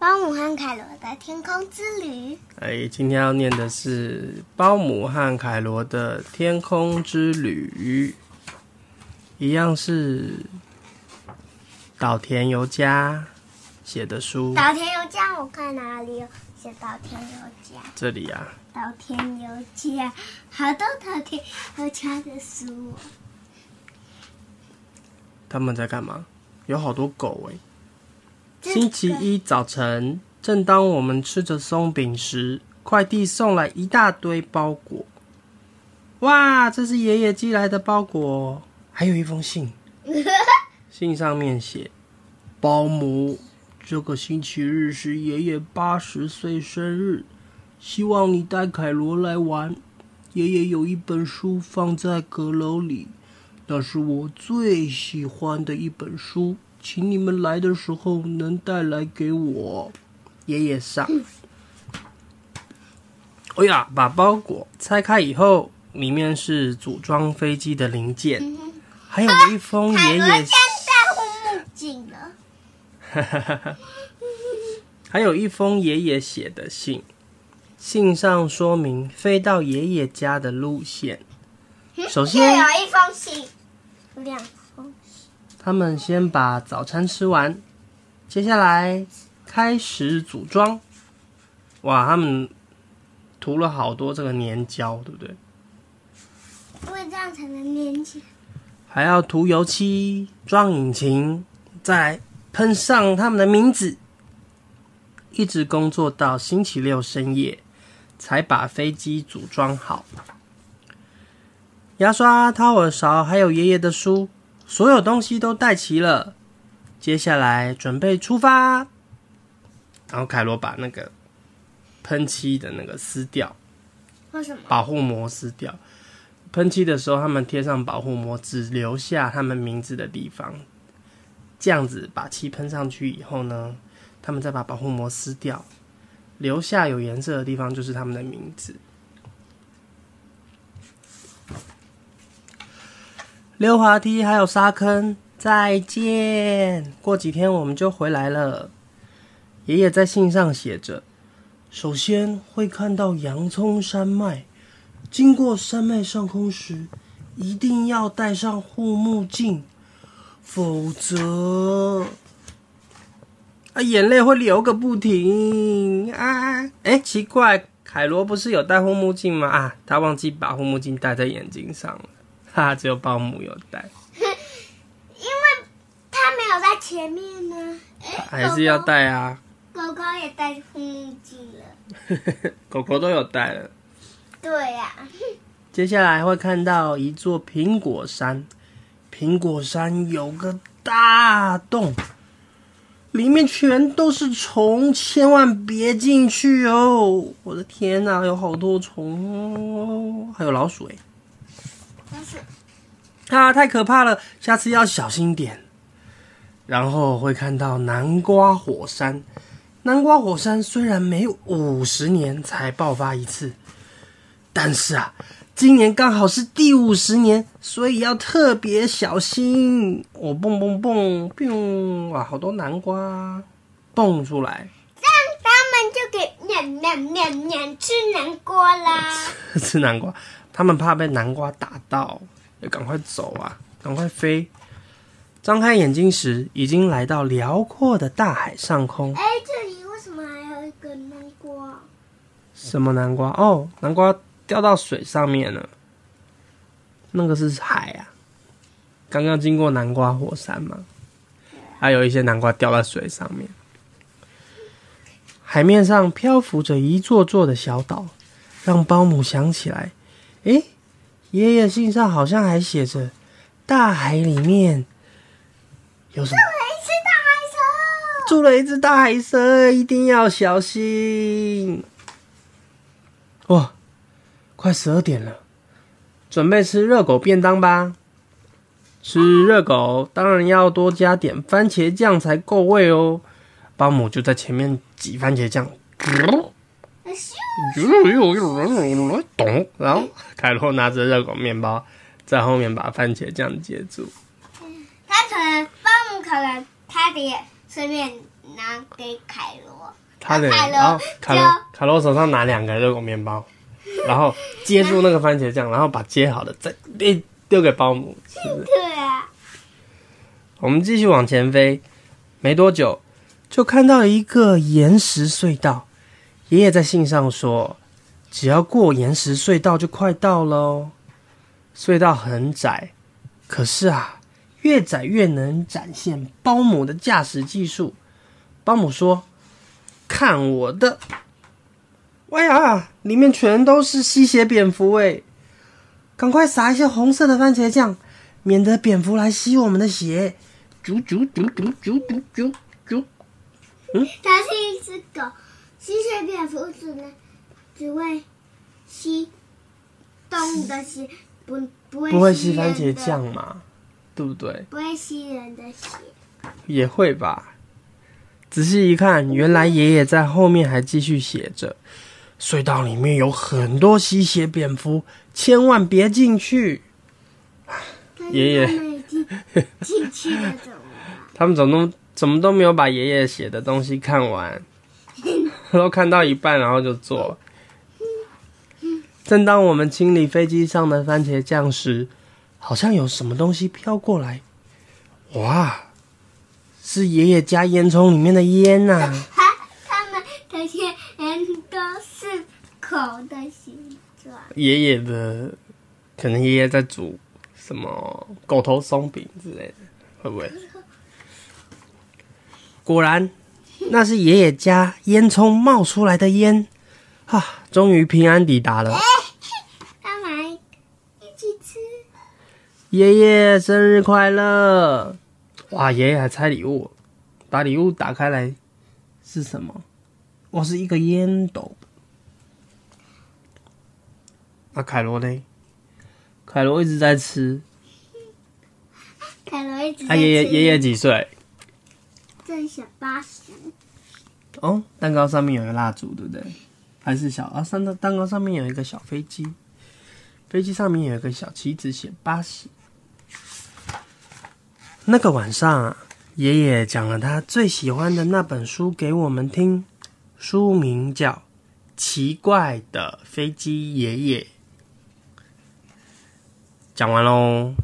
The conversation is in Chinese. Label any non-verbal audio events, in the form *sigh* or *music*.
包姆和凯罗的天空之旅。哎，今天要念的是包姆和凯罗的天空之旅，一样是岛田由佳写的书。岛田由佳，我看哪里有写岛田由佳？这里啊，岛田由佳，好多岛田由佳的书哦。他们在干嘛？有好多狗哎。这星期一早晨，正当我们吃着松饼时，快递送来一大堆包裹。哇，这是爷爷寄来的包裹，还有一封信。*laughs* 信上面写：“保姆，这个星期日是爷爷八十岁生日，希望你带凯罗来玩。爷爷有一本书放在阁楼里，那是我最喜欢的一本书。”请你们来的时候能带来给我，爷爷上。哎呀，把包裹拆开以后，里面是组装飞机的零件，还有一封爷爷。*laughs* 还有一封爷爷写的信，信上说明飞到爷爷家的路线。首又先，有一封信，两封。他们先把早餐吃完，接下来开始组装。哇，他们涂了好多这个粘胶，对不对？因为这样才能粘起来。还要涂油漆、装引擎，再喷上他们的名字，一直工作到星期六深夜，才把飞机组装好。牙刷、掏耳勺，还有爷爷的书，所有东西都带齐了。接下来准备出发。然后凯罗把那个喷漆的那个撕掉，为什么？保护膜撕掉。喷漆的时候，他们贴上保护膜，只留下他们名字的地方。这样子把漆喷上去以后呢，他们再把保护膜撕掉，留下有颜色的地方就是他们的名字。溜滑梯还有沙坑，再见。过几天我们就回来了。爷爷在信上写着：首先会看到洋葱山脉。经过山脉上空时，一定要戴上护目镜，否则啊，眼泪会流个不停啊！哎，奇怪，凯罗不是有戴护目镜吗？啊，他忘记把护目镜戴在眼睛上了，哈哈，只有保姆有戴，因为他没有在前面呢。哎还是要。戴啊。狗狗狗也戴护目镜了。*laughs* 狗狗都有戴了。对呀、接下来会看到一座苹果山，苹果山有个大洞，里面全都是虫，千万别进去哦！我的天哪，有好多虫哦，还有老鼠哎，啊，太可怕了，下次要小心点。然后会看到南瓜火山，南瓜火山虽然每五十年才爆发一次，但是啊，今年刚好是第五十年，所以要特别小心。我蹦蹦蹦蹦，哇，好多南瓜蹦出来，这样他们就可以吃南瓜啦。*laughs* 吃南瓜。他们怕被南瓜打到，要赶快走啊，赶快飞。张开眼睛时，已经来到辽阔的大海上空。哎，这里为什么还有一个南瓜？什么南瓜？哦，南瓜掉到水上面了。那个是海啊，刚刚经过南瓜火山嘛，还有一些南瓜掉在水上面。海面上漂浮着一座座的小岛，让包姆想起来，诶，爷爷信上好像还写着，大海里面有什么？没吃大海蛇。住了一只大海蛇，一定要小心。哇，快十二点了，准备吃热狗便当吧。吃热狗当然要多加点番茄酱才够味哦。保姆就在前面挤番茄酱，咻咚，然后凯洛拿着热狗面包在后面把番茄酱接住。他可能保姆可能他也顺便拿给凯罗，凯罗然后凯罗凯罗手上拿两个热狗面包，然后接住那个番茄酱，然后把接好的再丢丢给保姆，是不是？对啊，我们继续往前飞，没多久就看到一个岩石隧道。爷爷在信上说，只要过岩石隧道就快到了。隧道很窄，可是啊，越窄越能展现保姆的驾驶技术。保姆说：“看我的！”哇呀，里面全都是吸血蝙蝠哎！赶快撒一些红色的番茄酱，免得蝙蝠来吸我们的血。啾啾啾啾啾啾啾啾！嗯它是一只狗，吸血蝙蝠只能只会吸动物的血，不不会不会吸番茄酱嘛？对不对？不会吸人的血。也会吧。仔细一看，原来爷爷在后面还继续写着：“隧道里面有很多吸血蝙蝠，千万别进去。*laughs* 爷爷他们已经进去了，怎么？” *laughs* 他们怎么都怎么都没有把爷爷写的东西看完，*laughs* 都看到一半，然后就做了。正当我们清理飞机上的番茄酱时，好像有什么东西飘过来。哇，是爷爷家烟囱里面的烟呐、啊！他他们的血人都是口的形状。爷爷的，可能爷爷在煮什么狗头松饼之类的，会不会？果然，那是爷爷家烟囱冒出来的烟啊！终于平安抵达了。*laughs* 他们一起吃，爷爷生日快乐！哇，爷爷还拆礼物，把礼物打开来是什么？哇，是一个烟斗。那凯罗呢？凯罗一直在吃。凯罗一直他、在吃。爷爷爷爷几岁？正小八十，哦，蛋糕上面有个蜡烛，对不对？还是小啊？上蛋蛋糕上面有一个小飞机，飞机上面有一个小旗子，写八十。那个晚上啊，爷爷讲了他最喜欢的那本书给我们听，书名叫《奇怪的飞机爷爷》。讲完喽。